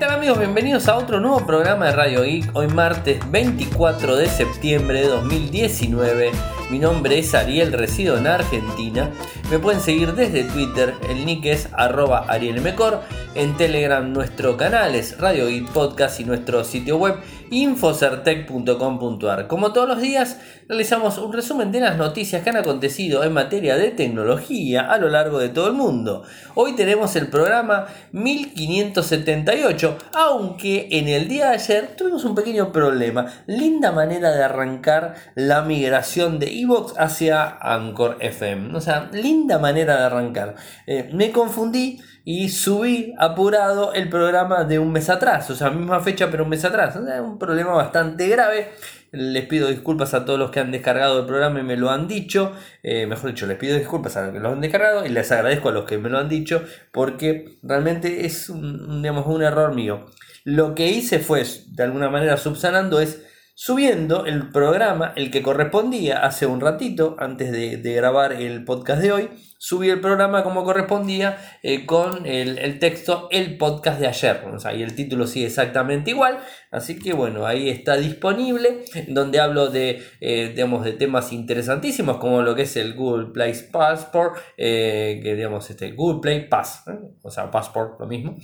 tal amigos? Bienvenidos a otro nuevo programa de Radio Geek. Hoy martes 24 de septiembre de 2019. Mi nombre es Ariel, resido en Argentina. Me pueden seguir desde Twitter, el nick es arroba arielmecor. En Telegram nuestro canal es Radio Geek Podcast y nuestro sitio web infocertec.com.ar. Como todos los días, realizamos un resumen de las noticias que han acontecido en materia de tecnología a lo largo de todo el mundo. Hoy tenemos el programa 1578, aunque en el día de ayer tuvimos un pequeño problema. Linda manera de arrancar la migración de Evox hacia Anchor FM. O sea, linda manera de arrancar. Eh, me confundí y subí apurado el programa de un mes atrás, o sea, misma fecha pero un mes atrás. un problema bastante grave. Les pido disculpas a todos los que han descargado el programa y me lo han dicho. Eh, mejor dicho, les pido disculpas a los que lo han descargado y les agradezco a los que me lo han dicho porque realmente es un, digamos, un error mío. Lo que hice fue, de alguna manera subsanando, es subiendo el programa, el que correspondía hace un ratito, antes de, grabar el podcast de hoy, subí el programa como correspondía eh, con el, texto el podcast de ayer. O sea, y el título sigue exactamente igual. Así que bueno, ahí está disponible, donde hablo de, eh, digamos, de temas interesantísimos como lo que es el Google Play Passport, eh, que digamos, este Google Play Pass, o sea, Passport, lo mismo.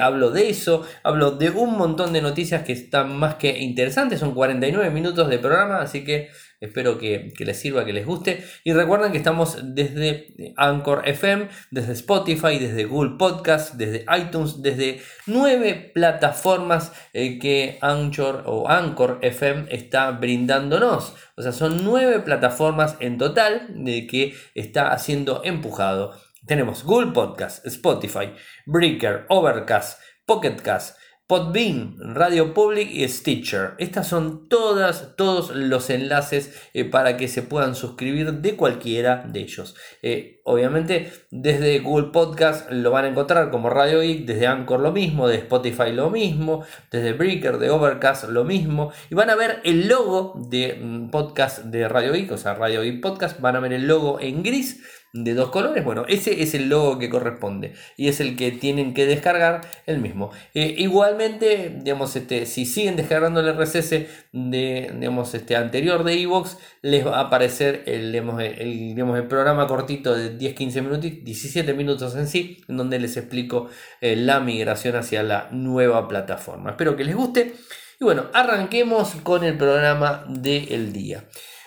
hablo de eso, hablo de un montón de noticias que están más que interesantes, son 40 minutos de programa, así que espero que, les sirva, que les guste. Y recuerden que estamos desde Anchor FM, desde Spotify, desde Google Podcast, desde iTunes, desde nueve plataformas eh, que Anchor o Anchor FM está brindándonos. O sea, son nueve plataformas en total de que está siendo empujado. Tenemos Google Podcast, Spotify, Breaker, Overcast, Pocketcast, Podbean, Radio Public y Stitcher. Estas son todas, todos los enlaces eh, para que se puedan suscribir de cualquiera de ellos. Eh, obviamente desde Google Podcast lo van a encontrar como Radio Geek, desde Anchor lo mismo, de Spotify lo mismo, desde Breaker, de Overcast lo mismo. Y van a ver el logo de mm, podcast de Radio Geek, o sea, Radio Geek Podcast, van a ver el logo en gris de dos colores, bueno, ese es el logo que corresponde y es el que tienen que descargar el mismo. Eh, igualmente, digamos, este, si siguen descargando el RSS de, digamos, este, anterior de Evox, les va a aparecer el, digamos, el, el programa cortito de 10-15 minutos, 17 minutos en sí, en donde les explico eh, la migración hacia la nueva plataforma. Espero que les guste. Y bueno, arranquemos con el programa del día.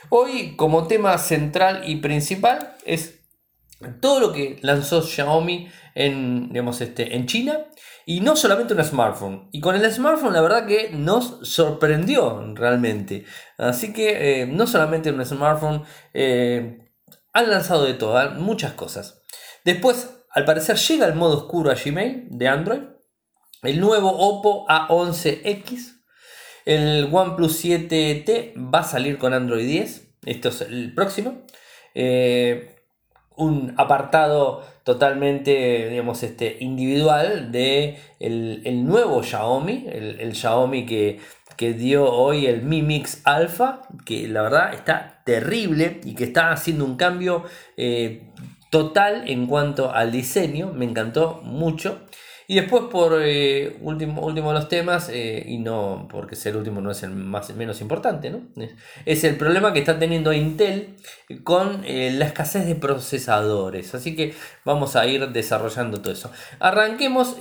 Hoy como tema central y principal es todo lo que lanzó Xiaomi en, digamos, este, en China y no solamente un smartphone. Y con el smartphone la verdad que nos sorprendió realmente. Así que eh, no solamente un smartphone, eh, han lanzado de todo, muchas cosas. Después, al parecer llega el modo oscuro a Gmail de Android. El nuevo Oppo A11X. El OnePlus 7T va a salir con Android 10. Esto es el próximo. Eh, un apartado totalmente digamos, este, individual de el, nuevo Xiaomi, el, Xiaomi que, que, dio hoy el Mi Mix Alpha, que la verdad está terrible y que está haciendo un cambio eh, total en cuanto al diseño, me encantó mucho. Y después, por eh, último, de los temas, eh, y no porque ser último no es el más, menos importante, ¿no? es, el problema que está teniendo Intel con eh, la escasez de procesadores. Así que vamos a ir desarrollando todo eso. Arranquemos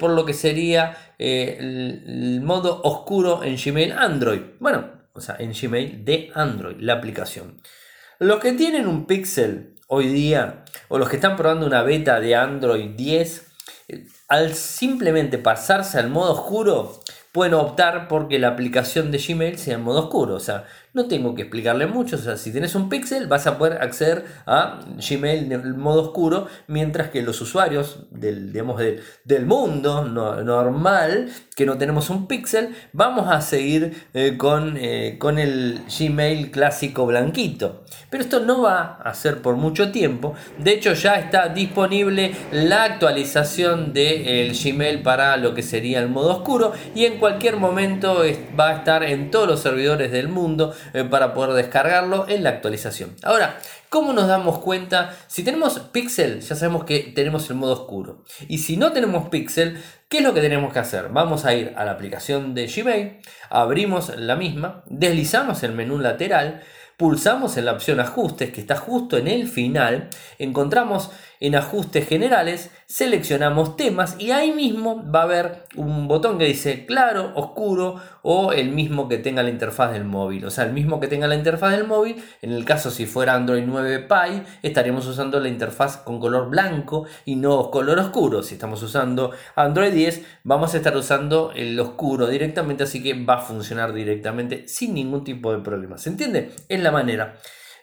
por lo que sería el, el modo oscuro en Gmail Android. Bueno, o sea, en Gmail de Android, la aplicación. Los que tienen un Pixel hoy día, o los que están probando una beta de Android 10, al simplemente pasarse al modo oscuro, pueden optar porque la aplicación de Gmail sea en modo oscuro. O sea, no tengo que explicarle mucho. O sea, si tienes un Pixel, vas a poder acceder a Gmail en modo oscuro, mientras que los usuarios del, digamos, del mundo normal, que no tenemos un Pixel, vamos a seguir eh, con, eh, con el Gmail clásico blanquito. Pero esto no va a ser por mucho tiempo. De hecho, ya está disponible la actualización del Gmail para lo que sería el modo oscuro. Y en cualquier momento va a estar en todos los servidores del mundo eh, para poder descargarlo en la actualización. Ahora, ¿cómo nos damos cuenta? Si tenemos Pixel, ya sabemos que tenemos el modo oscuro. Y si no tenemos Pixel, ¿qué es lo que tenemos que hacer? Vamos a ir a la aplicación de Gmail, abrimos la misma, deslizamos el menú lateral, pulsamos en la opción ajustes que está justo en el final, encontramos en ajustes generales, seleccionamos temas y ahí mismo va a haber un botón que dice claro, oscuro o el mismo que tenga la interfaz del móvil. O sea, el mismo que tenga la interfaz del móvil, en el caso si fuera Android 9 Pie, estaríamos usando la interfaz con color blanco y no color oscuro. Si estamos usando Android 10, vamos a estar usando el oscuro directamente, así que va a funcionar directamente sin ningún tipo de problema. ¿Se entiende? Es la manera.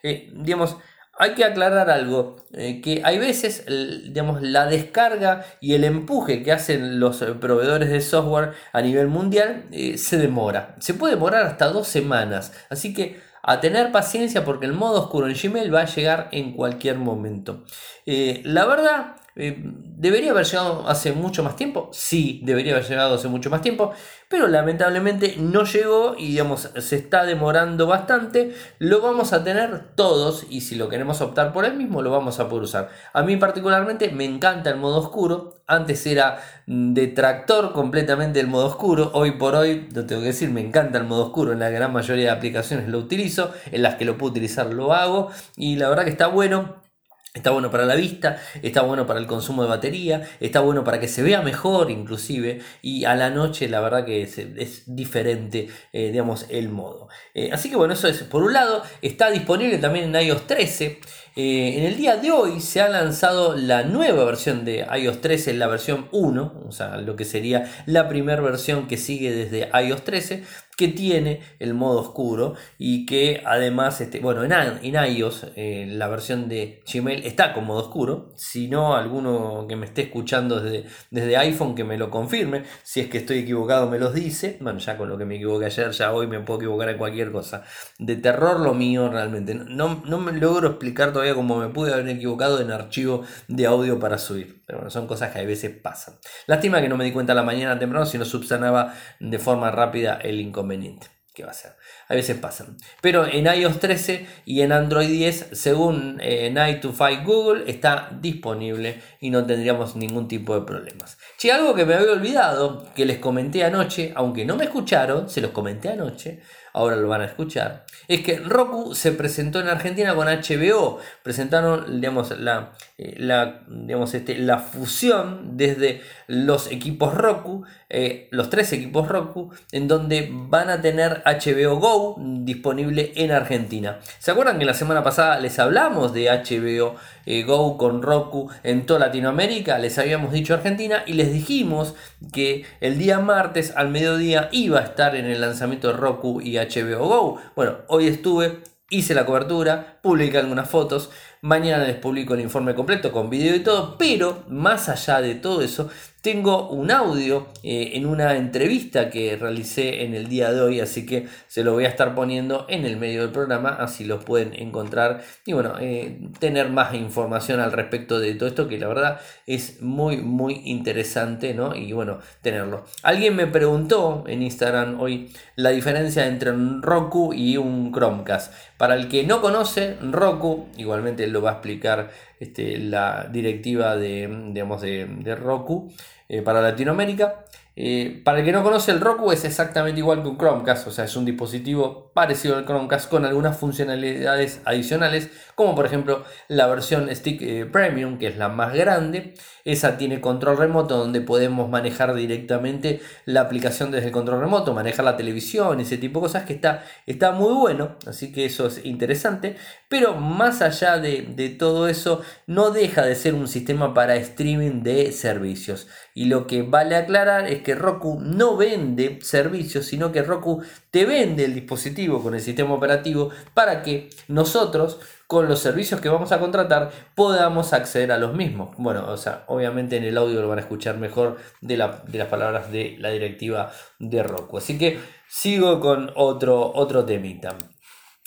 Eh, digamos, hay que aclarar algo, eh, que hay veces, digamos, la descarga y el empuje que hacen los eh, proveedores de software a nivel mundial eh, se demora. Se puede demorar hasta dos semanas. Así que a tener paciencia porque el modo oscuro en Gmail va a llegar en cualquier momento. la verdad, ¿debería haber llegado hace mucho más tiempo? Sí, debería haber llegado hace mucho más tiempo pero lamentablemente no llegó y digamos se está demorando bastante. Lo vamos a tener todos y si lo queremos optar por el mismo lo vamos a poder usar. A mí particularmente me encanta el modo oscuro. Antes era detractor completamente del modo oscuro. Hoy por hoy, lo tengo que decir, me encanta el modo oscuro. En la gran mayoría de aplicaciones lo utilizo. En las que lo puedo utilizar lo hago. Y la verdad que está bueno. Está bueno para la vista, está bueno para el consumo de batería, está bueno para que se vea mejor inclusive y a la noche la verdad que es, diferente, eh, digamos, el modo. Eh, así que bueno, eso es por un lado, está disponible también en iOS 13. Eh, en el día de hoy se ha lanzado la nueva versión de iOS 13, la versión 1, o sea, lo que sería la primera versión que sigue desde iOS 13, que tiene el modo oscuro y que además, este, bueno, en, en iOS eh, la versión de Gmail está con modo oscuro. Si no, alguno que me esté escuchando desde, desde iPhone que me lo confirme. Si es que estoy equivocado, me los dice. Bueno, ya con lo que me equivoqué ayer, ya hoy me puedo equivocar en cualquier cosa. De terror lo mío realmente. No, no me logro explicar todavía cómo me pude haber equivocado en archivo de audio para subir. Pero bueno, son cosas que a veces pasan. Lástima que no me di cuenta la mañana temprano, si no subsanaba de forma rápida el inconveniente. ¿Qué va a ser? A veces pasan. Pero en iOS 13 y en Android 10, según eh, Night to Fight Google, está disponible y no tendríamos ningún tipo de problemas. Si algo que me había olvidado, que les comenté anoche, aunque no me escucharon, se los comenté anoche, ahora lo van a escuchar, es que Roku se presentó en Argentina con HBO. Presentaron, digamos, la, eh, la, digamos, este, la fusión desde los equipos Roku, eh, los tres equipos Roku, en donde van a tener HBO Go disponible en Argentina. ¿Se acuerdan que la semana pasada les hablamos de HBO eh, Go con Roku en toda Latinoamérica? Les habíamos dicho Argentina y les dijimos que el día martes al mediodía iba a estar en el lanzamiento de Roku y HBO Go. Bueno, hoy estuve, hice la cobertura, publiqué algunas fotos. Mañana les publico el informe completo con video y todo, pero más allá de todo eso, tengo un audio eh, en una entrevista que realicé en el día de hoy, así que se lo voy a estar poniendo en el medio del programa, así lo pueden encontrar y bueno, eh, tener más información al respecto de todo esto, que la verdad es muy, muy interesante, ¿no? Y bueno, tenerlo. Alguien me preguntó en Instagram hoy la diferencia entre un Roku y un Chromecast. Para el que no conoce, Roku, igualmente lo va a explicar este, la directiva de, digamos, de, Roku eh, para Latinoamérica. Eh, para el que no conoce, el Roku es exactamente igual que un Chromecast, o sea, es un dispositivo parecido al Chromecast con algunas funcionalidades adicionales, como por ejemplo la versión Stick eh, Premium, que es la más grande. Esa tiene control remoto donde podemos manejar directamente la aplicación desde el control remoto, manejar la televisión, ese tipo de cosas que está, está muy bueno, así que eso es interesante. Pero más allá de, de todo eso, no deja de ser un sistema para streaming de servicios. Y lo que vale aclarar es que Roku no vende servicios, sino que Roku te vende el dispositivo con el sistema operativo para que nosotros con los servicios que vamos a contratar podamos acceder a los mismos. Bueno, o sea, obviamente en el audio lo van a escuchar mejor de, de las palabras de la directiva de Roku. Así que sigo con otro, otro temita.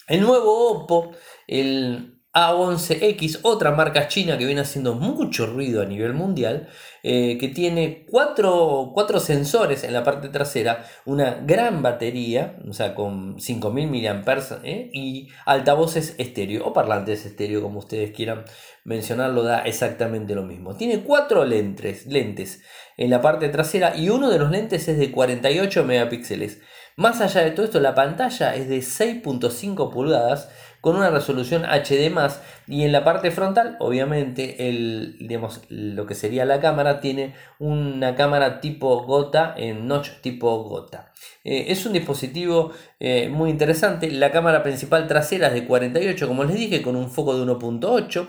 El nuevo Oppo, el A11X, otra marca china que viene haciendo mucho ruido a nivel mundial, eh, que tiene cuatro, sensores en la parte trasera, una gran batería, o sea, con 5000 mAh ¿eh? y altavoces estéreo o parlantes estéreo, como ustedes quieran mencionarlo, da exactamente lo mismo. Tiene cuatro lentes, lentes en la parte trasera y uno de los lentes es de 48 megapíxeles. Más allá de todo esto, la pantalla es de 6.5 pulgadas con una resolución HD+, y en la parte frontal, obviamente, el, digamos, lo que sería la cámara tiene una cámara tipo gota, en notch tipo gota. Eh, es un dispositivo eh, muy interesante, la cámara principal trasera es de 48, como les dije, con un foco de 1.8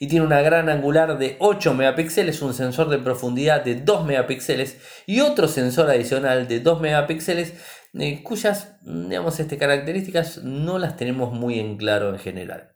y tiene una gran angular de 8 megapíxeles, un sensor de profundidad de 2 megapíxeles y otro sensor adicional de 2 megapíxeles eh, cuyas digamos, este, características no las tenemos muy en claro en general.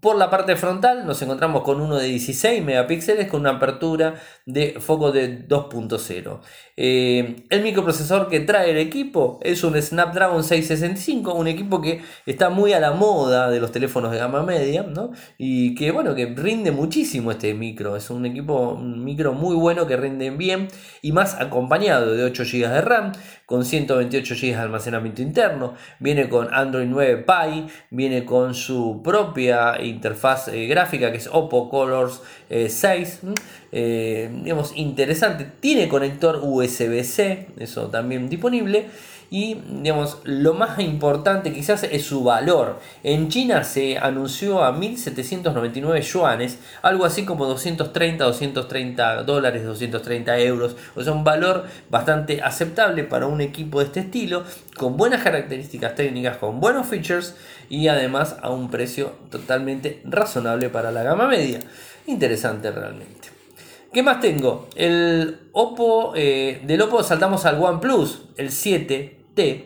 Por la parte frontal nos encontramos con uno de 16 megapíxeles con una apertura de foco de 2.0. Eh, el microprocesador que trae el equipo es un Snapdragon 665, un equipo que está muy a la moda de los teléfonos de gama media, ¿no? Y que bueno, que rinde muchísimo este micro. Es un equipo, un micro muy bueno que rinde bien y más acompañado de 8 GB de RAM con 128 GB de almacenamiento interno. Viene con Android 9 Pie, viene con su propia interfaz eh, gráfica que es Oppo Colors 6. Eh, eh, digamos, interesante. Tiene conector USB-C, eso también disponible. Y digamos, lo más importante quizás es su valor. En China se anunció a 1.799 yuanes, algo así como 230, 230 dólares, 230 euros. O sea, un valor bastante aceptable para un equipo de este estilo, con buenas características técnicas, con buenos features y además a un precio totalmente razonable para la gama media. Interesante realmente. ¿Qué más tengo? El Oppo, eh, del Oppo saltamos al OnePlus, el 7T,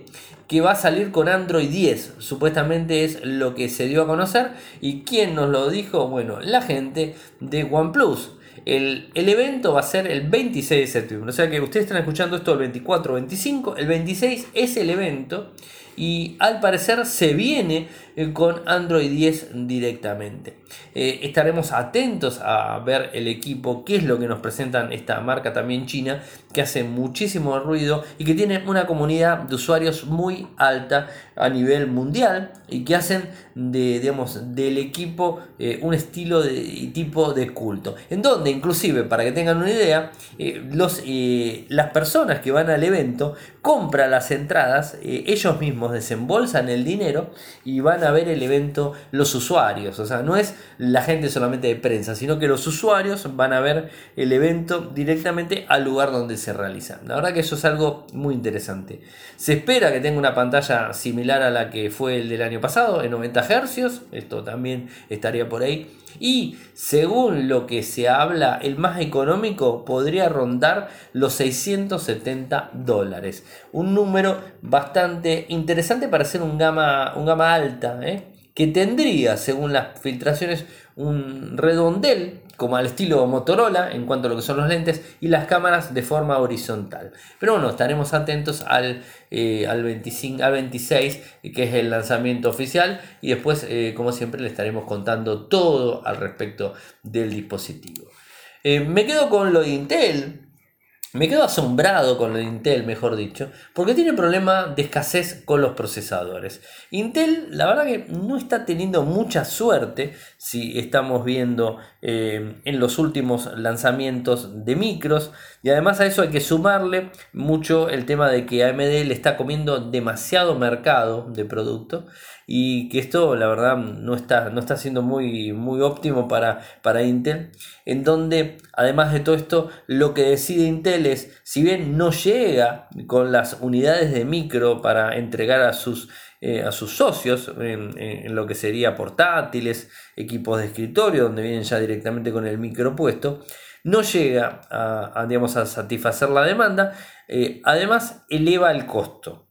que va a salir con Android 10. Supuestamente es lo que se dio a conocer. ¿Y quién nos lo dijo? Bueno, la gente de OnePlus. El, el, evento va a ser el 26 de septiembre. O sea que ustedes están escuchando esto el 24 25. El 26 es el evento y al parecer se viene eh, con Android 10 directamente. Eh, estaremos atentos a ver el equipo, qué es lo que nos presentan esta marca también china, que hace muchísimo ruido y que tiene una comunidad de usuarios muy alta a nivel mundial y que hacen de, digamos, del equipo eh, un estilo y tipo de culto. En donde, inclusive, para que tengan una idea, los, las personas que van al evento compran las entradas, ellos mismos desembolsan el dinero y van a ver el evento los usuarios. O sea, no es la gente solamente de prensa, sino que los usuarios van a ver el evento directamente al lugar donde se realiza. La verdad que eso es algo muy interesante. Se espera que tenga una pantalla similar a la que fue el del año pasado, en 90 Hz. Esto también estaría por ahí. Y según lo que se habla, el más económico podría rondar los 670 dólares. Un número bastante interesante para ser un gama, un gama alta, ¿eh? Que tendría, según las filtraciones, un redondel como al estilo Motorola en cuanto a lo que son los lentes y las cámaras de forma horizontal. Pero bueno, estaremos atentos al, eh, al, 25, al 26, que es el lanzamiento oficial, y después, eh, como siempre, le estaremos contando todo al respecto del dispositivo. Eh, me quedo con lo de Intel, me quedo asombrado con lo Intel, mejor dicho, porque tiene problema de escasez con los procesadores. Intel, la verdad que no está teniendo mucha suerte si estamos viendo eh, en los últimos lanzamientos de micros. Y además a eso hay que sumarle mucho el tema de que AMD le está comiendo demasiado mercado de producto y que esto la verdad no está, no está siendo muy, muy óptimo para, para Intel, en donde además de todo esto lo que decide Intel es, si bien no llega con las unidades de micro para entregar a sus, eh, a sus socios en, lo que sería portátiles, equipos de escritorio, donde vienen ya directamente con el micro puesto, no llega a, digamos, a satisfacer la demanda, eh, además eleva el costo.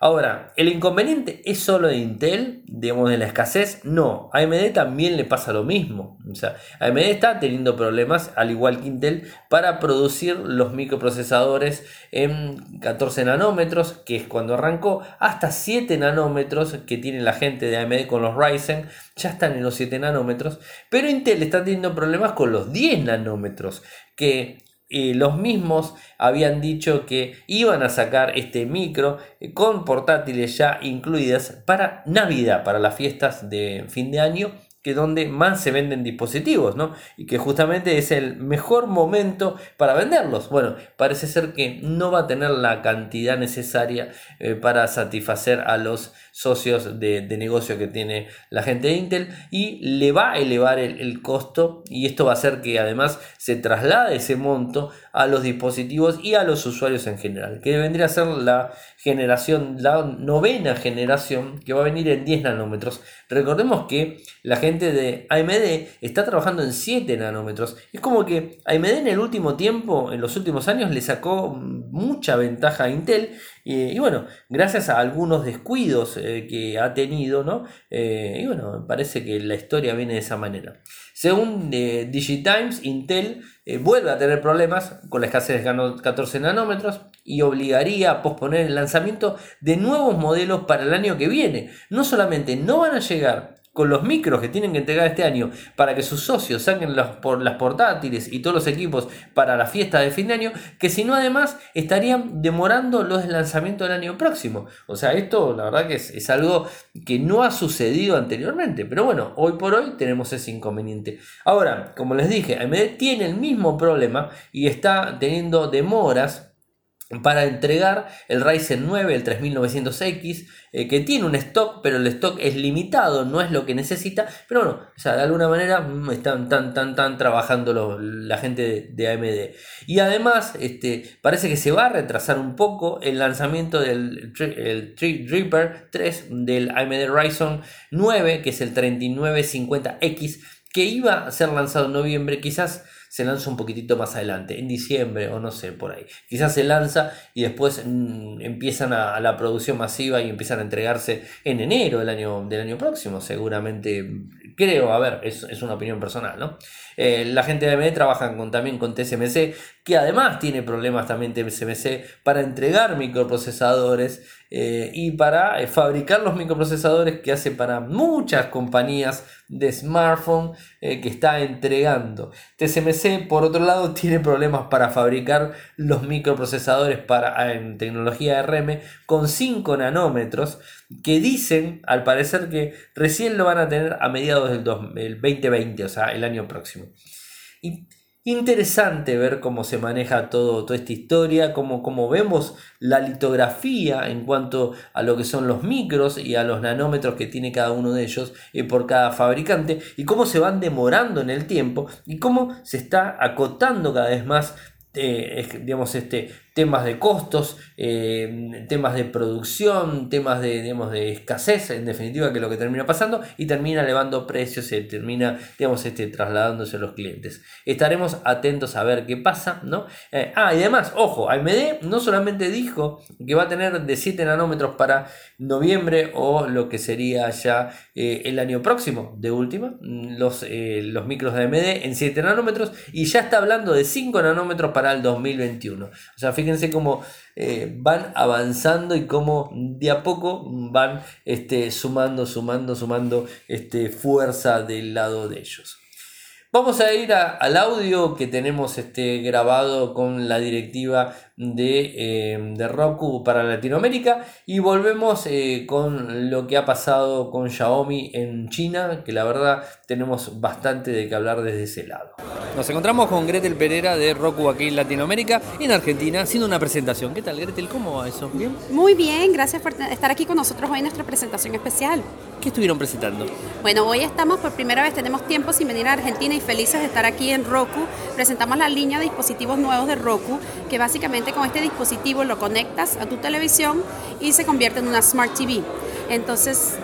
Ahora, ¿el inconveniente es solo de Intel, digamos, de la escasez? No, AMD también le pasa lo mismo. O sea, AMD está teniendo problemas, al igual que Intel, para producir los microprocesadores en 14 nanómetros, que es cuando arrancó, hasta 7 nanómetros que tiene la gente de AMD con los Ryzen, ya están en los 7 nanómetros, pero Intel está teniendo problemas con los 10 nanómetros, que los mismos habían dicho que iban a sacar este micro eh, con portátiles ya incluidas para Navidad, para las fiestas de fin de año que donde más se venden dispositivos, ¿no? Y que justamente es el mejor momento para venderlos. Bueno, parece ser que no va a tener la cantidad necesaria eh, para satisfacer a los socios de, negocio que tiene la gente de Intel y le va a elevar el, costo y esto va a hacer que además se traslade ese monto a los dispositivos y a los usuarios en general, que vendría a ser la generación, la novena generación que va a venir en 10 nanómetros. Recordemos que la gente de AMD está trabajando en 7 nanómetros. Es como que AMD en el último tiempo, en los últimos años, le sacó mucha ventaja a Intel y, bueno, gracias a algunos descuidos eh, que ha tenido, ¿no? Eh, y bueno, parece que la historia viene de esa manera. Según eh, Digitimes, Intel vuelve a tener problemas con la escasez de 14 nanómetros y obligaría a posponer el lanzamiento de nuevos modelos para el año que viene. No solamente no van a llegar con los micros que tienen que entregar este año para que sus socios saquen por las portátiles y todos los equipos para la fiesta de fin de año, que si no además estarían demorando los lanzamientos del año próximo. O sea, esto la verdad que es, algo que no ha sucedido anteriormente, pero bueno, hoy por hoy tenemos ese inconveniente. Ahora, como les dije, AMD tiene el mismo problema y está teniendo demoras para entregar el Ryzen 9, el 3900X, eh, que tiene un stock, pero el stock es limitado, no es lo que necesita, pero bueno, o sea, de alguna manera mm, están tan, tan, tan trabajando la gente de, AMD. Y además, este, parece que se va a retrasar un poco el lanzamiento del el Reaper 3 del AMD Ryzen 9, que es el 3950X, que iba a ser lanzado en noviembre, quizás se lanza un poquitito más adelante, en diciembre o no sé, por ahí. Quizás se lanza y después mm, empiezan a, la producción masiva y empiezan a entregarse en enero del año, del año próximo, seguramente, creo, a ver, es, es una opinión personal, ¿no? Eh, la gente de AMD trabaja con, también con TSMC, que además tiene problemas también TSMC para entregar microprocesadores eh, y para eh, fabricar los microprocesadores que hace para muchas compañías de smartphone que está entregando. TSMC, por otro lado, tiene problemas para fabricar los microprocesadores para, en tecnología RM con 5 nanómetros que dicen, al parecer, que recién lo van a tener a mediados del 2020, o sea, el año próximo. Interesante ver cómo se maneja todo, toda esta historia, cómo, cómo, vemos la litografía en cuanto a lo que son los micros y a los nanómetros que tiene cada uno de ellos eh, por cada fabricante y cómo se van demorando en el tiempo y cómo se está acotando cada vez más eh, digamos, este, temas de costos, eh, temas de producción, temas de, digamos, de escasez, en definitiva, que es lo que termina pasando, y termina elevando precios, se termina, digamos, este, trasladándose a los clientes. Estaremos atentos a ver qué pasa, ¿no? Eh, ah, y además, ojo, AMD no solamente dijo que va a tener de 7 nanómetros para noviembre o lo que sería ya eh, el año próximo, de última, los, los micros de AMD en 7 nanómetros, y ya está hablando de 5 nanómetros para el 2021. O sea, fíjense fíjense cómo eh, van avanzando y cómo de a poco van este, sumando, sumando, sumando este, fuerza del lado de ellos. Vamos a ir al audio que tenemos este, grabado con la directiva de, eh, de Roku para Latinoamérica y volvemos eh, con lo que ha pasado con Xiaomi en China, que la verdad tenemos bastante de que hablar desde ese lado. Nos encontramos con Gretel Pereira de Roku aquí en Latinoamérica, en Argentina, haciendo una presentación. ¿Qué tal Gretel? ¿Cómo va eso? ¿Bien? Muy bien, gracias por estar aquí con nosotros hoy en nuestra presentación especial. ¿Qué estuvieron presentando? Bueno, hoy estamos por primera vez, tenemos tiempo sin venir a Argentina felices de estar aquí en Roku. Presentamos la línea de dispositivos nuevos de Roku, que básicamente con este dispositivo lo conectas a tu televisión y se convierte en una Smart TV. Entonces,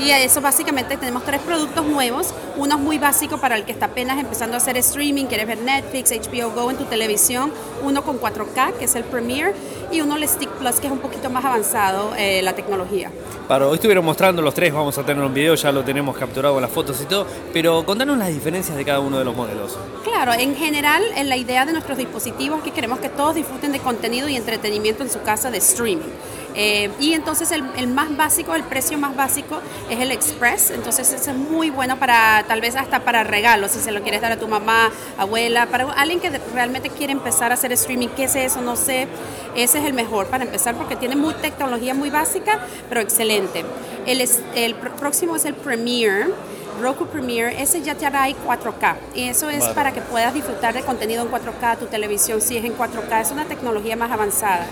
Y eso básicamente tenemos tres productos nuevos. Uno es muy básico para el que está apenas empezando a hacer streaming, quieres ver Netflix, HBO Go en tu televisión. Uno con 4K, que es el Premiere. Y uno el Stick Plus, que es un poquito más avanzado eh, la tecnología. Para hoy estuvieron mostrando los tres, vamos a tener un video, ya lo tenemos capturado con las fotos y todo. Pero contanos las diferencias de cada uno de los modelos. Claro, en general, en la idea de nuestros dispositivos es que queremos que todos disfruten de contenido y entretenimiento en su casa de streaming. Eh, y entonces el, más básico, el precio más básico es el Express, entonces ese es muy bueno para tal vez hasta para regalos, si se lo quieres dar a tu mamá, abuela, para alguien que realmente quiere empezar a hacer streaming, ¿qué es eso? No sé, ese es el mejor para empezar porque tiene muy tecnología muy básica, pero excelente. El, el próximo es el Premiere. Roku Premiere, ese ya te hará 4K. Y eso es para que puedas disfrutar de contenido en 4K, tu televisión si es en 4K, es una tecnología más avanzada.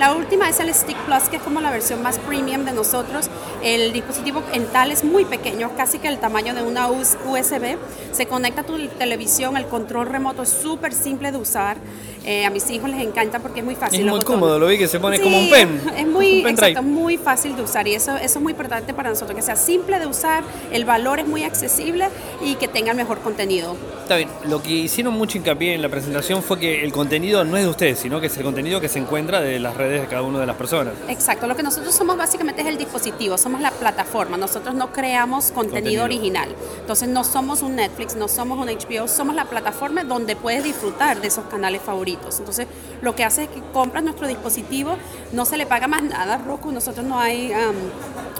La última es el Stick Plus, que es como la versión más premium de nosotros. El dispositivo en tal es muy pequeño, casi que el tamaño de una USB. Se conecta a tu televisión, el control remoto es súper simple de usar. Eh, a mis hijos les encanta porque es muy fácil. Es muy cómodo, lo vi que se pone como un pen. Es muy, exacto, muy fácil de usar y eso, eso es muy importante para nosotros, que sea simple de usar, el valor es muy accesible y que tenga el mejor contenido. Está bien, lo que hicieron mucho hincapié en la presentación fue que el contenido no es de ustedes, sino que es el contenido que se encuentra de las redes de cada una de las personas. Exacto, lo que nosotros somos básicamente es el dispositivo, somos la plataforma, nosotros no creamos contenido, original. Entonces no somos un Netflix, no somos un HBO, somos la plataforma donde puedes disfrutar de esos canales favoritos. Entonces lo que hace es que compras nuestro dispositivo, no se le paga más nada, Roku, nosotros no hay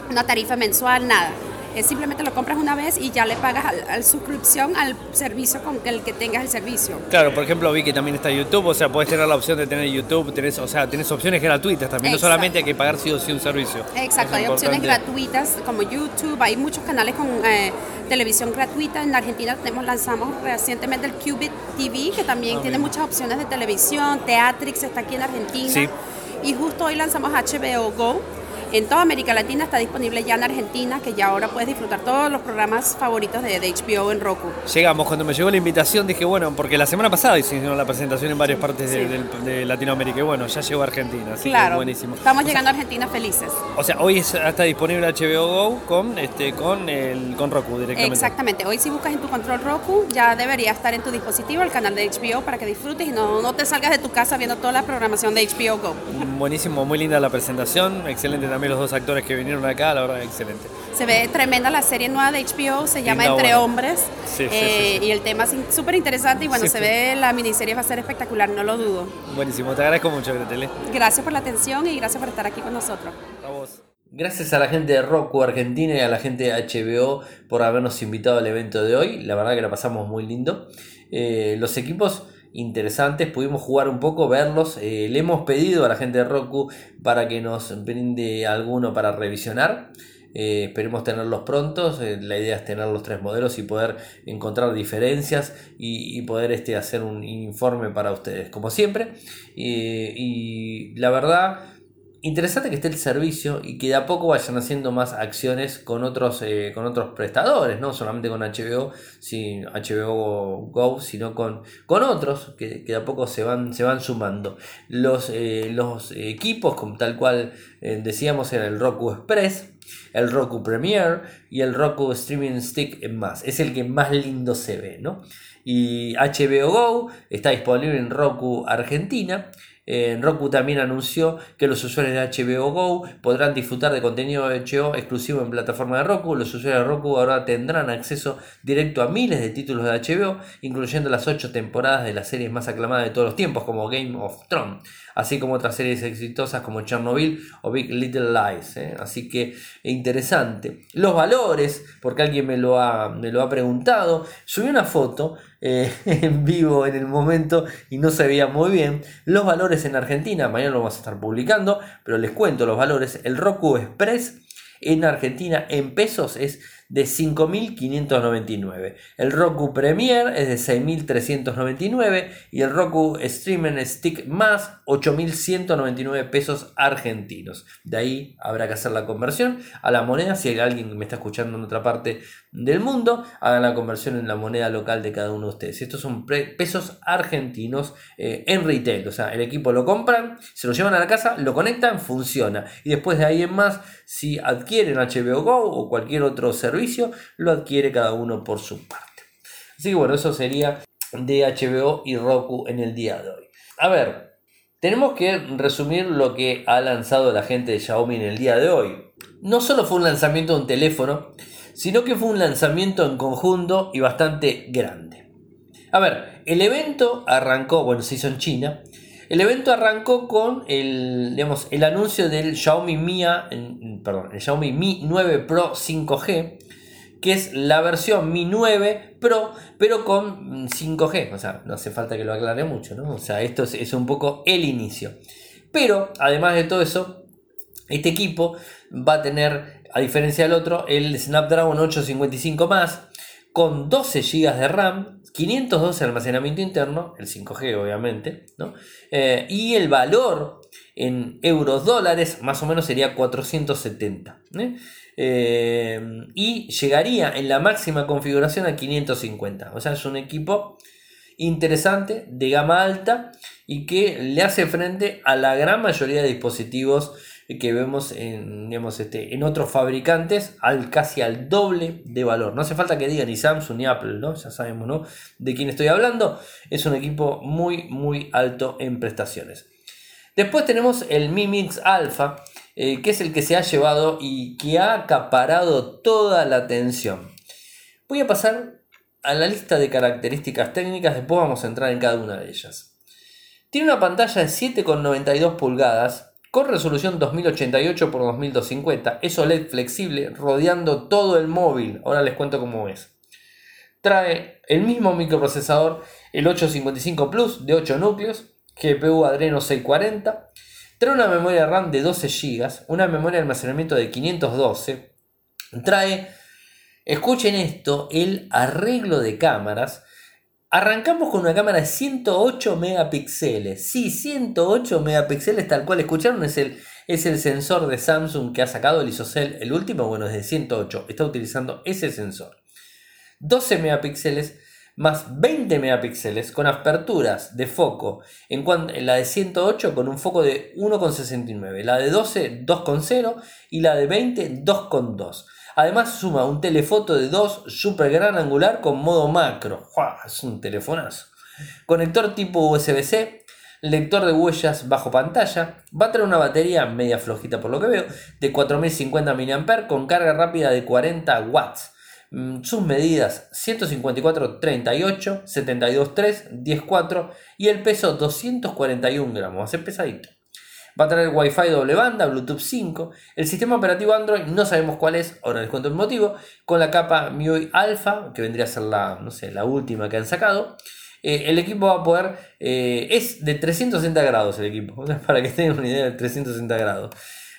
una tarifa mensual, nada es simplemente lo compras una vez y ya le pagas al, suscripción al servicio con el que tengas el servicio. Claro, por ejemplo, vi que también está YouTube, o sea, puedes tener la opción de tener YouTube, tenés, o sea, tienes opciones gratuitas también, no solamente hay que pagar sí o sí un servicio. Exacto, hay opciones gratuitas como YouTube, hay muchos canales con eh, televisión gratuita. En Argentina tenemos, lanzamos recientemente el Qubit TV, que también ah, tiene muchas opciones de televisión, Teatrix está aquí en Argentina. Sí. Y justo hoy lanzamos HBO Go, en toda América Latina, está disponible ya en Argentina, que ya ahora puedes disfrutar todos los programas favoritos de, HBO en Roku. Llegamos, cuando me llegó la invitación dije, bueno, porque la semana pasada hicieron la presentación en varias partes de, Latinoamérica y bueno, ya llegó a Argentina, así claro, que buenísimo. Estamos llegando a Argentina felices. O sea, hoy está disponible HBO Go con, este, con, el, con Roku directamente. Exactamente, hoy si buscas en tu control Roku ya debería estar en tu dispositivo el canal de HBO para que disfrutes y no, no te salgas de tu casa viendo toda la programación de HBO Go. Buenísimo, muy linda la presentación, excelente también los dos actores que vinieron acá, la verdad, excelente. Se ve tremenda la serie nueva de HBO, se llama Entre Hombres. Eh, y el tema es súper interesante y bueno, se ve la miniserie va a ser espectacular, no lo dudo. Buenísimo, te agradezco mucho, Gretele. Gracias por la atención y gracias por estar aquí con nosotros. A vos. Gracias a la gente de Roku Argentina y a la gente de HBO por habernos invitado al evento de hoy. La verdad que la pasamos muy lindo. Eh, los equipos interesantes, pudimos jugar un poco, verlos. Eh, le hemos pedido a la gente de Roku para que nos brinde alguno para revisionar. Eh, esperemos tenerlos prontos. Eh, la idea es tener los tres modelos y poder encontrar diferencias y, poder este, hacer un informe para ustedes, como siempre. y la verdad, interesante que esté el servicio y que de a poco vayan haciendo más acciones con otros, eh, con otros prestadores, no solamente con HBO, sin HBO Go, sino con, con otros que, de a poco se van, se van sumando. Los, eh, los equipos, como tal cual eh, decíamos, eran el Roku Express, el Roku Premiere y el Roku Streaming Stick en más. Es el que más lindo se ve, ¿no? Y HBO Go está disponible en Roku Argentina Roku también anunció que los usuarios de HBO Go podrán disfrutar de contenido de HBO exclusivo en plataforma de Roku. Los usuarios de Roku ahora tendrán acceso directo a miles de títulos de HBO, incluyendo las 8 temporadas de las series más aclamadas de todos los tiempos, como Game of Thrones, así como otras series exitosas como Chernobyl o Big Little Lies. ¿eh? Así que interesante. Los valores, porque alguien me lo ha, me lo ha preguntado, subí una foto eh, en vivo en el momento y no se veía muy bien. Los valores en Argentina, mañana lo vamos a estar publicando, pero les cuento los valores. El Roku Express en Argentina en pesos es de 5.599. El Roku Premier es de 6.399 y el Roku Streaming Stick más 8.199 pesos argentinos. De ahí habrá que hacer la conversión a la moneda. Si hay alguien que me está escuchando en otra parte del mundo, hagan la conversión en la moneda local de cada uno de ustedes. Estos son pesos argentinos eh, en retail. O sea, el equipo lo compran, se lo llevan a la casa, lo conectan, funciona. Y después de ahí en más, si adquieren HBO Go o cualquier otro servicio, lo adquiere cada uno por su parte. Así que bueno, eso sería de HBO y Roku en el día de hoy. A ver, tenemos que resumir lo que ha lanzado la gente de Xiaomi en el día de hoy. No solo fue un lanzamiento de un teléfono, sino que fue un lanzamiento en conjunto y bastante grande. A ver, el evento arrancó, bueno, se hizo en China. El evento arrancó con el, digamos, el anuncio del Xiaomi Mi, perdón, el Xiaomi Mi 9 Pro 5G, que es la versión Mi 9 Pro, pero con 5G. O sea, no hace falta que lo aclare mucho, ¿no? O sea, esto es, un poco el inicio. Pero, además de todo eso, este equipo va a tener, a diferencia del otro, el Snapdragon 855 más, con 12 GB de RAM, 512 de almacenamiento interno, el 5G obviamente, ¿no? Eh, y el valor en euros dólares más o menos sería 470. Eh, y llegaría en la máxima configuración a 550. O sea, es un equipo interesante, de gama alta y que le hace frente a la gran mayoría de dispositivos que vemos en, digamos, este, en otros fabricantes al casi al doble de valor. No hace falta que diga ni Samsung ni Apple, ¿no? Ya sabemos, ¿no? De quién estoy hablando. Es un equipo muy, muy alto en prestaciones. Después tenemos el Mi Mix Alpha, eh, que es el que se ha llevado y que ha acaparado toda la atención. Voy a pasar a la lista de características técnicas, después vamos a entrar en cada una de ellas. Tiene una pantalla de 7,92 pulgadas con resolución 2088 x 2250, es OLED flexible rodeando todo el móvil. Ahora les cuento cómo es. Trae el mismo microprocesador, el 855 Plus de 8 núcleos, GPU Adreno 640, trae una memoria RAM de 12 GB, una memoria de almacenamiento de 512, trae, escuchen esto, el arreglo de cámaras. Arrancamos con una cámara de 108 megapíxeles. Sí, 108 megapíxeles, tal cual escucharon, es el, es el sensor de Samsung que ha sacado el ISOCELL, el último, bueno, es de 108, está utilizando ese sensor. 12 megapíxeles más 20 megapíxeles con aperturas de foco en, la de 108 con un foco de 1,69, la de 12 2,0 y la de 20 2,2. Además suma un telefoto de 2 super gran angular con modo macro. Es un telefonazo. Conector tipo USB-C, lector de huellas bajo pantalla, va a tener una batería media flojita por lo que veo, de 4050 mAh con carga rápida de 40 watts. Mm, sus medidas 154,38, 72,3, 10,4 y el peso 241 gramos, hace pesadito. Va a tener Wi-Fi doble banda, Bluetooth 5. El sistema operativo Android no sabemos cuál es, ahora les cuento el motivo. Con la capa MIUI Alpha, que vendría a ser la, no sé, la última que han sacado. Eh, el equipo va a poder, eh, es de 360 grados el equipo, para que tengan una idea de 360 grados.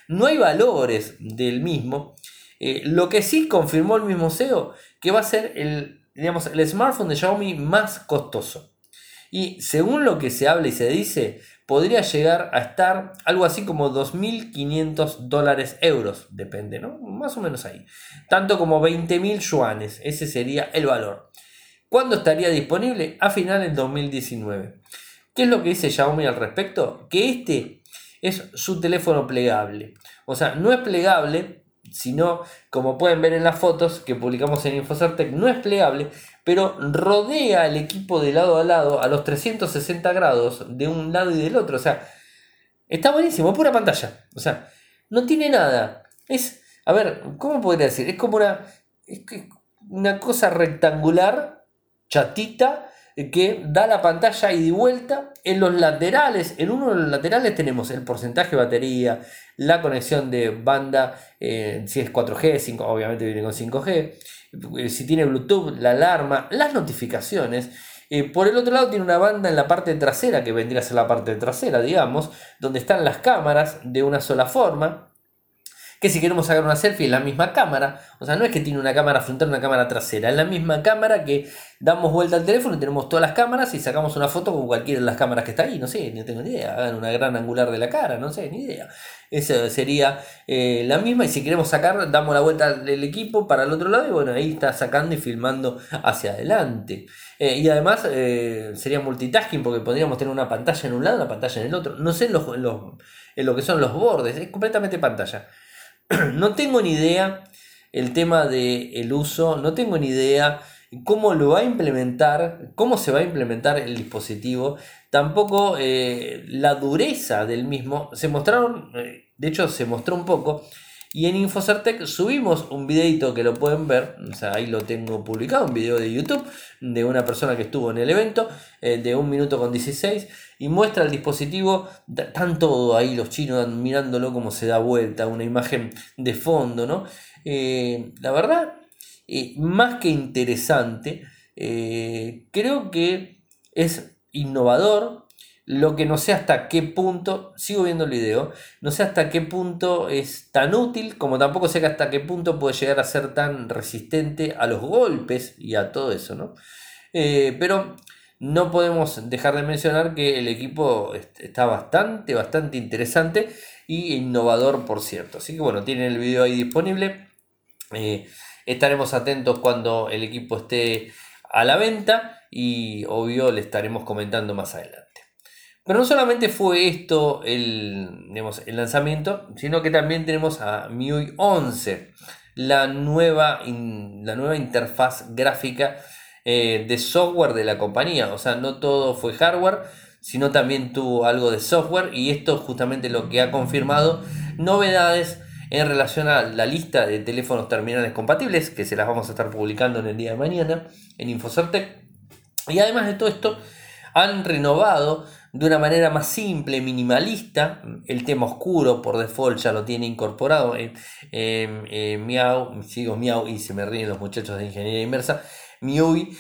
No hay valores del mismo, eh, lo que sí confirmó el mismo SEO, que va a ser el, digamos, el smartphone de Xiaomi más costoso. Y según lo que se habla y se dice, podría llegar a estar algo así como 2.500 dólares euros, depende, ¿no? Más o menos ahí. Tanto como 20.000 yuanes, ese sería el valor. ¿Cuándo estaría disponible? A finales de 2019. ¿Qué es lo que dice Xiaomi al respecto? Que este es su teléfono plegable. O sea, no es plegable sino como pueden ver en las fotos que publicamos en Infocertec, no es plegable, pero rodea el equipo de lado a lado a los 360 grados de un lado y del otro. O sea, está buenísimo, pura pantalla. O sea, no tiene nada. Es, a ver, ¿cómo podría decir? Es como una, una cosa rectangular, chatita, que da la pantalla y de vuelta. En los laterales, en uno de los laterales tenemos el porcentaje de batería, la conexión de banda, eh, si es 4G, 5, obviamente viene con 5G, eh, si tiene Bluetooth, la alarma, las notificaciones. Eh, por el otro lado tiene una banda en la parte trasera, que vendría a ser la parte trasera, digamos, donde están las cámaras de una sola forma que si queremos sacar una selfie es la misma cámara, o sea, no es que tiene una cámara frontal una cámara trasera, es la misma cámara que damos vuelta al teléfono y tenemos todas las cámaras y sacamos una foto con cualquiera de las cámaras que está ahí, no sé, no tengo ni idea, hagan una gran angular de la cara, no sé, ni idea. Esa sería eh, la misma y si queremos sacar, damos la vuelta del equipo para el otro lado y bueno, ahí está sacando y filmando hacia adelante. Eh, y además eh, sería multitasking porque podríamos tener una pantalla en un lado una pantalla en el otro. No sé en, los, en lo que son los bordes, es completamente pantalla. no tengo ni idea el tema del uso, no tengo ni idea cómo lo va a implementar, cómo se va a implementar el dispositivo, tampoco eh, la dureza del mismo. Se mostraron, eh, de hecho se mostró un poco, y en Infocertec subimos un videito que lo pueden ver, o sea, ahí lo tengo publicado, un video de YouTube de una persona que estuvo en el evento, eh, de un minuto con 16, y muestra el dispositivo, están todo ahí los chinos mirándolo como se da vuelta, una imagen de fondo, ¿no? Eh, la verdad, eh, más que interesante, creo que es innovador, lo que no sé hasta qué punto, sigo viendo el video, no sé hasta qué punto es tan útil, como tampoco sé hasta qué punto puede llegar a ser tan resistente a los golpes y a todo eso, ¿no? Eh, pero no podemos dejar de mencionar que el equipo está bastante, bastante interesante y innovador, por cierto. Así que bueno, tienen el video ahí disponible. Eh, estaremos atentos cuando el equipo esté a la venta y obvio le estaremos comentando más adelante. Pero no solamente fue esto el, el lanzamiento, sino que también tenemos a MIUI 11, la nueva, la nueva interfaz gráfica eh, de software de la compañía. O sea, no todo fue hardware, sino también tuvo algo de software y esto justamente lo que ha confirmado novedades en relación a la lista de teléfonos terminales compatibles que se las vamos a estar publicando en el día de mañana en Infocertec. Y además de todo esto, han renovado de una manera más simple, minimalista. El tema oscuro por default ya lo tiene incorporado en, Miau, sigo Miau y se me ríen los muchachos de ingeniería inversa. MIUI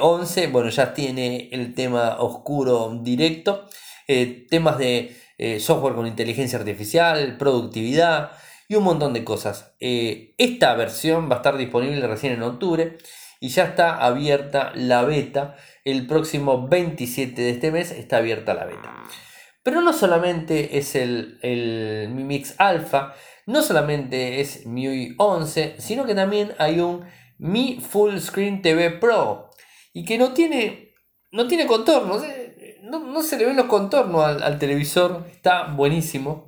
11, eh, bueno, ya tiene el tema oscuro directo. Eh, temas de eh, software con inteligencia artificial, productividad y un montón de cosas. esta versión va a estar disponible recién en octubre y ya está abierta la beta el próximo 27 de este mes está abierta la beta. Pero no solamente es el, el Mi Mix Alpha, no solamente es MIUI 11, sino que también hay un Mi Full Screen TV Pro y que no tiene, no tiene contornos, no, se le ven los contornos al, televisor, está buenísimo.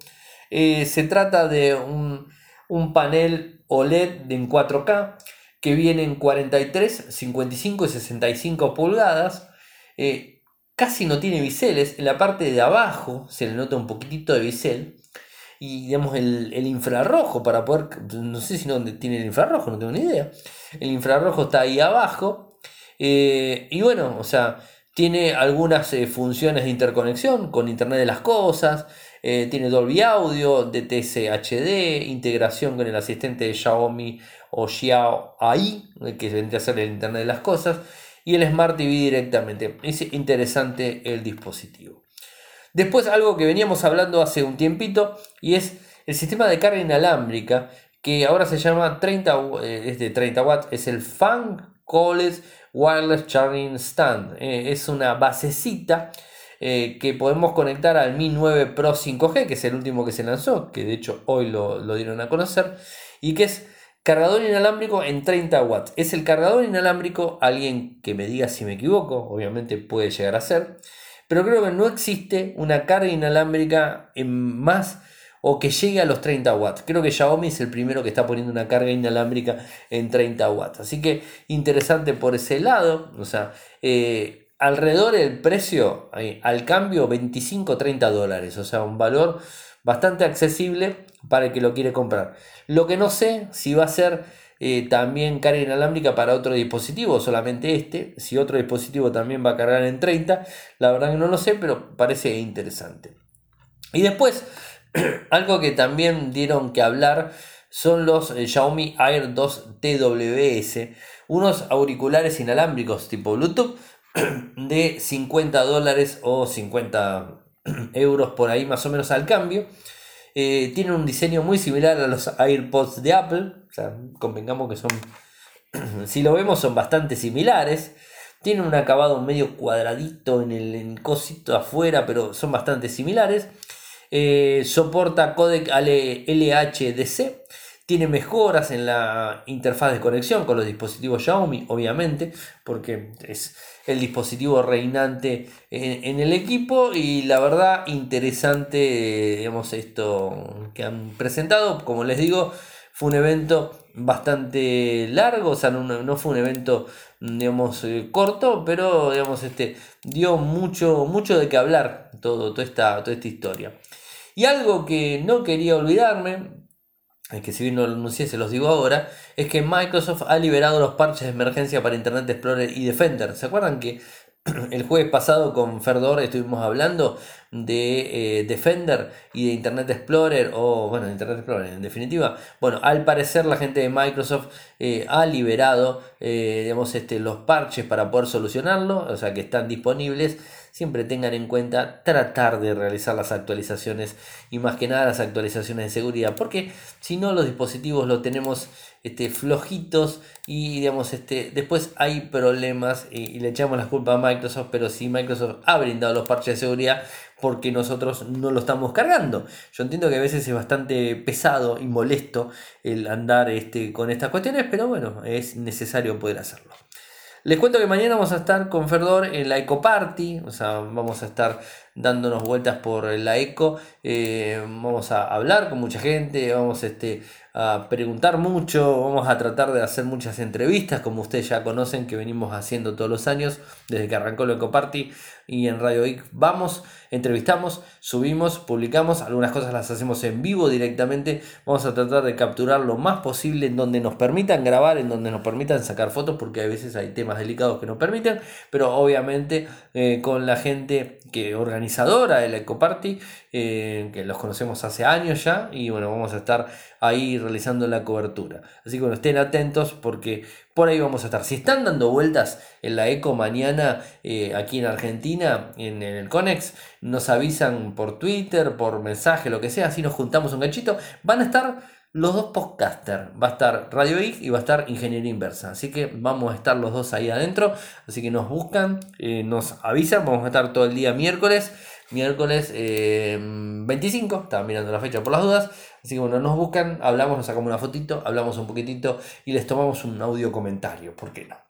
Eh, se trata de un, un panel OLED en 4K que vienen 43, 55 y 65 pulgadas. Eh, casi no tiene biseles. En la parte de abajo se le nota un poquitito de bisel. Y digamos el, infrarrojo para poder... No sé si no tiene el infrarrojo, no tengo ni idea. El infrarrojo está ahí abajo. Eh, y bueno, o sea, tiene algunas eh, funciones de interconexión con Internet de las Cosas. tiene Dolby Audio, DTS HD, integración con el asistente de Xiaomi o Xiao AI, que vendría a ser el Internet de las Cosas, y el Smart TV directamente. Es interesante el dispositivo. Después algo que veníamos hablando hace un tiempito y es el sistema de carga inalámbrica que ahora se llama 30, eh, es de 30 watts, es el Fan College Wireless Charging Stand. Eh, es una basecita eh, que podemos conectar al Mi 9 Pro 5G, que es el último que se lanzó, que de hecho hoy lo, lo dieron a conocer, y que es Cargador inalámbrico en 30 watts. Es el cargador inalámbrico, alguien que me diga si me equivoco, obviamente puede llegar a ser, pero creo que no existe una carga inalámbrica en más o que llegue a los 30 watts. Creo que Xiaomi es el primero que está poniendo una carga inalámbrica en 30 watts. Así que interesante por ese lado. O sea, eh, alrededor del precio al cambio 25-30 dólares. O sea, un valor bastante accesible para el que lo quiere comprar. Lo que no sé si va a ser eh, también carga inalámbrica para otro dispositivo, solamente este, si otro dispositivo también va a cargar en 30, la verdad que no lo sé, pero parece interesante. Y después, algo que también dieron que hablar son los eh, Xiaomi Air 2 TWS, unos auriculares inalámbricos tipo Bluetooth de 50 dólares o 50 euros por ahí más o menos al cambio Eh, tiene un diseño muy similar a los AirPods de Apple. Convengamos que son, si lo vemos, son bastante similares. Tienen un acabado medio cuadradito en el, cosito afuera, pero son bastante similares. Eh, soporta codec LHDC. Tiene mejoras en la interfaz de conexión con los dispositivos Xiaomi, obviamente, porque es el dispositivo reinante en, el equipo y la verdad interesante, digamos, esto que han presentado, como les digo, fue un evento bastante largo, o sea, no, fue un evento, digamos, eh, corto, pero, digamos, este, dio mucho, mucho de qué hablar todo, toda, toda esta historia. Y algo que no quería olvidarme, que si bien no lo anuncié, se los digo ahora, es que Microsoft ha liberado los parches de emergencia para Internet Explorer y Defender. ¿Se acuerdan que el jueves pasado con Ferdor estuvimos hablando de eh, Defender y de Internet Explorer, o bueno, Internet Explorer en definitiva. Bueno, al parecer la gente de Microsoft eh, ha liberado eh, digamos, este, los parches para poder solucionarlo, o sea que están disponibles siempre tengan en cuenta tratar de realizar las actualizaciones y más que nada las actualizaciones de seguridad, porque si no los dispositivos los tenemos este, flojitos y digamos este, después hay problemas y, le echamos la culpa a Microsoft, pero si Microsoft ha brindado los parches de seguridad porque nosotros no lo estamos cargando. Yo entiendo que a veces es bastante pesado y molesto el andar este, con estas cuestiones, pero bueno, es necesario poder hacerlo. Les cuento que mañana vamos a estar con Ferdor en la Eco Party, o sea, vamos a estar dándonos vueltas por la Eco, eh, vamos a hablar con mucha gente, vamos este, a preguntar mucho, vamos a tratar de hacer muchas entrevistas, como ustedes ya conocen que venimos haciendo todos los años, desde que arrancó la Eco Party y en Radio IC. Vamos, entrevistamos, subimos, publicamos, algunas cosas las hacemos en vivo directamente, vamos a tratar de capturar lo más posible en donde nos permitan grabar, en donde nos permitan sacar fotos, porque a veces hay temas delicados que nos permiten, pero obviamente eh, con la gente que organizadora de la Eco Party, eh, que los conocemos hace años ya, y bueno, vamos a estar ahí realizando la cobertura. Así que bueno, estén atentos porque por ahí vamos a estar. Si están dando vueltas en la Eco mañana eh, aquí en Argentina, en, el Conex, nos avisan por Twitter, por mensaje, lo que sea, así nos juntamos un ganchito. Van a estar los dos podcasters. Va a estar Radio I y va a estar Ingeniería Inversa. Así que vamos a estar los dos ahí adentro. Así que nos buscan, eh, nos avisan. Vamos a estar todo el día miércoles. Miércoles 25. Eh, Estaba mirando la fecha por las dudas. Así que bueno, nos buscan, hablamos, nos sacamos una fotito, hablamos un poquitito y les tomamos un audio comentario. ¿Por qué no?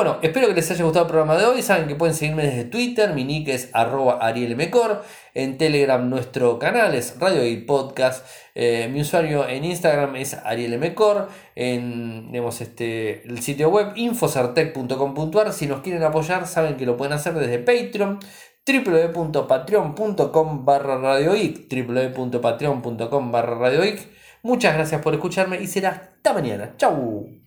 Bueno, espero que les haya gustado el programa de hoy. Saben que pueden seguirme desde Twitter, mi nick es arroba arielmecor. En Telegram nuestro canal es Radio y Podcast. Eh, mi usuario en Instagram es arielmecor. En este, el sitio web infosartec.com.ar. Si nos quieren apoyar, saben que lo pueden hacer desde Patreon www.patreon.com barra radioic www.patreon.com barra radioic Muchas gracias por escucharme y será hasta mañana. Chau.